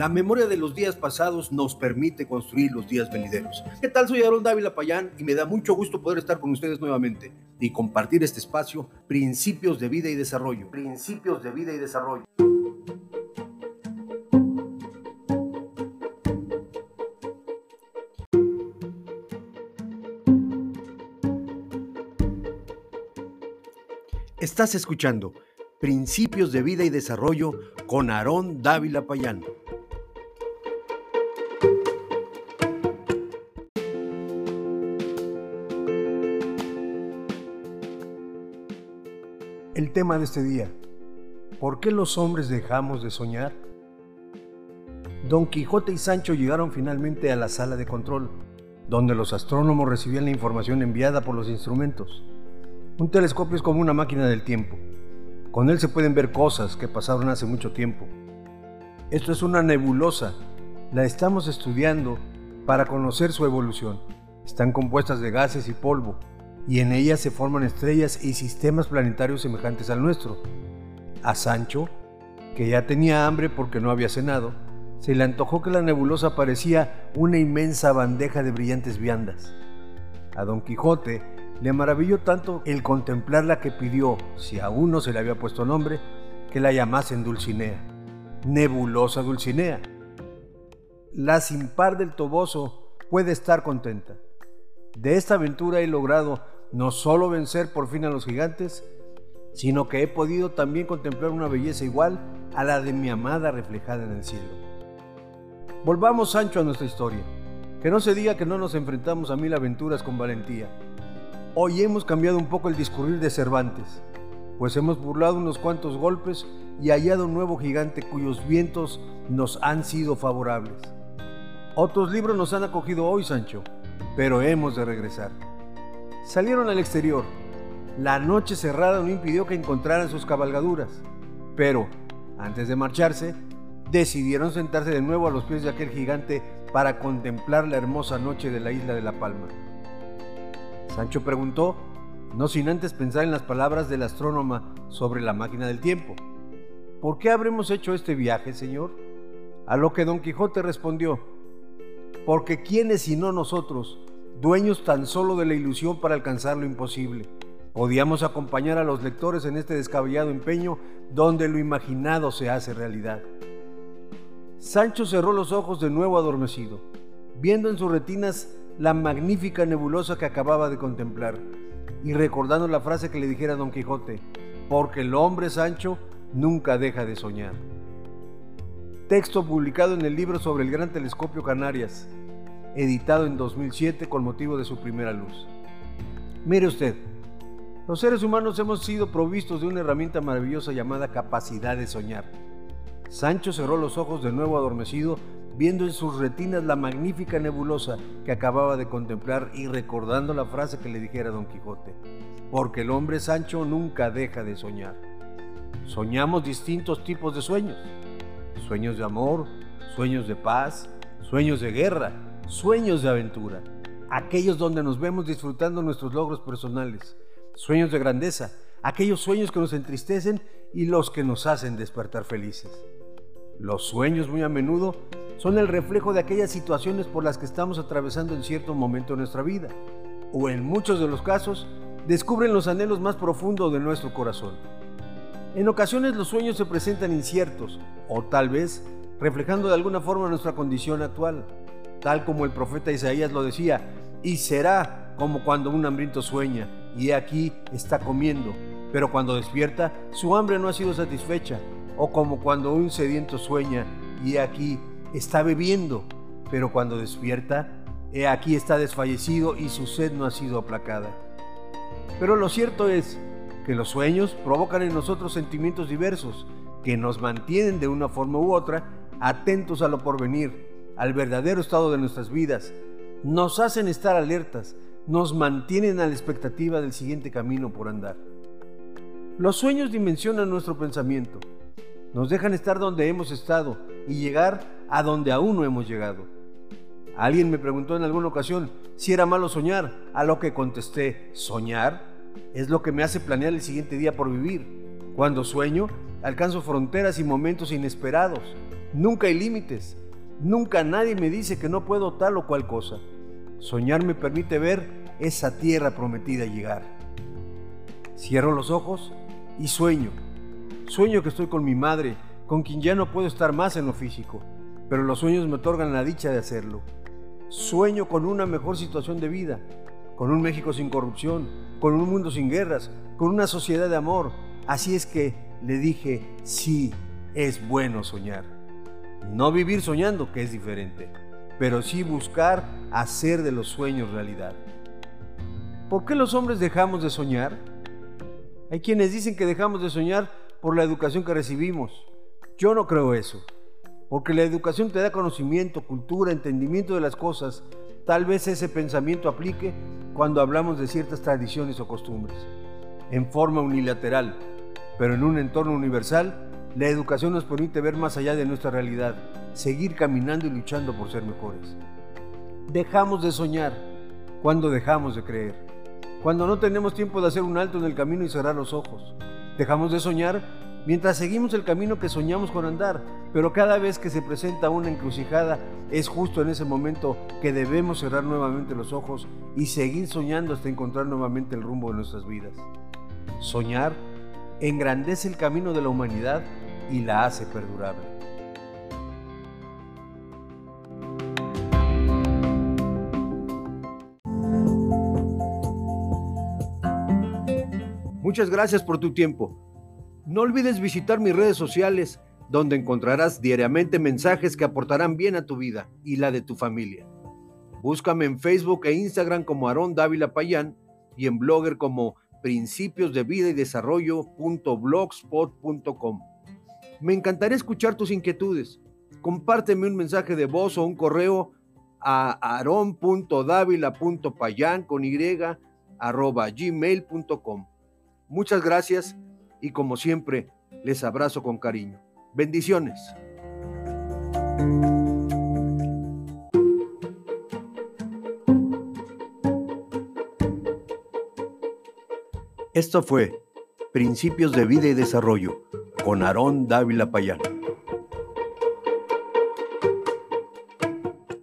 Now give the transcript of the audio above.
La memoria de los días pasados nos permite construir los días venideros. ¿Qué tal? Soy Aaron Dávila Payán y me da mucho gusto poder estar con ustedes nuevamente y compartir este espacio, Principios de Vida y Desarrollo. Principios de Vida y Desarrollo. Estás escuchando Principios de Vida y Desarrollo con Aarón Dávila Payán. Tema de este día, ¿por qué los hombres dejamos de soñar? Don Quijote y Sancho llegaron finalmente a la sala de control, donde los astrónomos recibían la información enviada por los instrumentos. Un telescopio es como una máquina del tiempo. Con él se pueden ver cosas que pasaron hace mucho tiempo. Esto es una nebulosa. La estamos estudiando para conocer su evolución. Están compuestas de gases y polvo y en ella se forman estrellas y sistemas planetarios semejantes al nuestro. A Sancho, que ya tenía hambre porque no había cenado, se le antojó que la nebulosa parecía una inmensa bandeja de brillantes viandas. A Don Quijote le maravilló tanto el contemplarla que pidió, si aún no se le había puesto nombre, que la llamasen Dulcinea. Nebulosa Dulcinea. La sin par del Toboso puede estar contenta. De esta aventura he logrado no solo vencer por fin a los gigantes, sino que he podido también contemplar una belleza igual a la de mi amada reflejada en el cielo. Volvamos, Sancho, a nuestra historia. Que no se diga que no nos enfrentamos a mil aventuras con valentía. Hoy hemos cambiado un poco el discurrir de Cervantes, pues hemos burlado unos cuantos golpes y hallado un nuevo gigante cuyos vientos nos han sido favorables. Otros libros nos han acogido hoy, Sancho, pero hemos de regresar. Salieron al exterior. La noche cerrada no impidió que encontraran sus cabalgaduras, pero antes de marcharse, decidieron sentarse de nuevo a los pies de aquel gigante para contemplar la hermosa noche de la isla de La Palma. Sancho preguntó, no sin antes pensar en las palabras del astrónoma sobre la máquina del tiempo. ¿Por qué habremos hecho este viaje, señor? A lo que don Quijote respondió, porque quiénes sino nosotros, dueños tan solo de la ilusión para alcanzar lo imposible. Podíamos acompañar a los lectores en este descabellado empeño donde lo imaginado se hace realidad. Sancho cerró los ojos de nuevo adormecido, viendo en sus retinas la magnífica nebulosa que acababa de contemplar, y recordando la frase que le dijera Don Quijote, porque el hombre Sancho nunca deja de soñar texto publicado en el libro sobre el Gran Telescopio Canarias, editado en 2007 con motivo de su primera luz. Mire usted, los seres humanos hemos sido provistos de una herramienta maravillosa llamada capacidad de soñar. Sancho cerró los ojos de nuevo adormecido, viendo en sus retinas la magnífica nebulosa que acababa de contemplar y recordando la frase que le dijera Don Quijote, porque el hombre Sancho nunca deja de soñar. Soñamos distintos tipos de sueños sueños de amor, sueños de paz, sueños de guerra, sueños de aventura, aquellos donde nos vemos disfrutando nuestros logros personales, sueños de grandeza, aquellos sueños que nos entristecen y los que nos hacen despertar felices. Los sueños muy a menudo son el reflejo de aquellas situaciones por las que estamos atravesando en cierto momento de nuestra vida, o en muchos de los casos, descubren los anhelos más profundos de nuestro corazón. En ocasiones los sueños se presentan inciertos o tal vez reflejando de alguna forma nuestra condición actual, tal como el profeta Isaías lo decía, y será como cuando un hambriento sueña y aquí está comiendo, pero cuando despierta su hambre no ha sido satisfecha, o como cuando un sediento sueña y aquí está bebiendo, pero cuando despierta, he aquí está desfallecido y su sed no ha sido aplacada. Pero lo cierto es que los sueños provocan en nosotros sentimientos diversos que nos mantienen de una forma u otra atentos a lo porvenir, al verdadero estado de nuestras vidas, nos hacen estar alertas, nos mantienen a la expectativa del siguiente camino por andar. Los sueños dimensionan nuestro pensamiento, nos dejan estar donde hemos estado y llegar a donde aún no hemos llegado. Alguien me preguntó en alguna ocasión si era malo soñar, a lo que contesté, ¿soñar? es lo que me hace planear el siguiente día por vivir. Cuando sueño, alcanzo fronteras y momentos inesperados. Nunca hay límites. Nunca nadie me dice que no puedo tal o cual cosa. Soñar me permite ver esa tierra prometida llegar. Cierro los ojos y sueño. Sueño que estoy con mi madre, con quien ya no puedo estar más en lo físico, pero los sueños me otorgan la dicha de hacerlo. Sueño con una mejor situación de vida, con un México sin corrupción, con un mundo sin guerras, con una sociedad de amor. Así es que le dije, sí, es bueno soñar. No vivir soñando, que es diferente, pero sí buscar hacer de los sueños realidad. ¿Por qué los hombres dejamos de soñar? Hay quienes dicen que dejamos de soñar por la educación que recibimos. Yo no creo eso, porque la educación te da conocimiento, cultura, entendimiento de las cosas. Tal vez ese pensamiento aplique cuando hablamos de ciertas tradiciones o costumbres, en forma unilateral, pero en un entorno universal, la educación nos permite ver más allá de nuestra realidad, seguir caminando y luchando por ser mejores. Dejamos de soñar cuando dejamos de creer, cuando no tenemos tiempo de hacer un alto en el camino y cerrar los ojos. Dejamos de soñar mientras seguimos el camino que soñamos con andar, pero cada vez que se presenta una encrucijada es justo en ese momento que debemos cerrar nuevamente los ojos y seguir soñando hasta encontrar nuevamente el rumbo de nuestras vidas. Soñar engrandece el camino de la humanidad y la hace perdurable. Muchas gracias por tu tiempo. No olvides visitar mis redes sociales, donde encontrarás diariamente mensajes que aportarán bien a tu vida y la de tu familia. Búscame en Facebook e Instagram como Aarón Dávila Payán y en Blogger como principios Me encantaría escuchar tus inquietudes. Compárteme un mensaje de voz o un correo a aron.davila.payan con y arroba gmail.com. Muchas gracias y como siempre les abrazo con cariño. Bendiciones. Esto fue Principios de Vida y Desarrollo con Aarón Dávila Payán.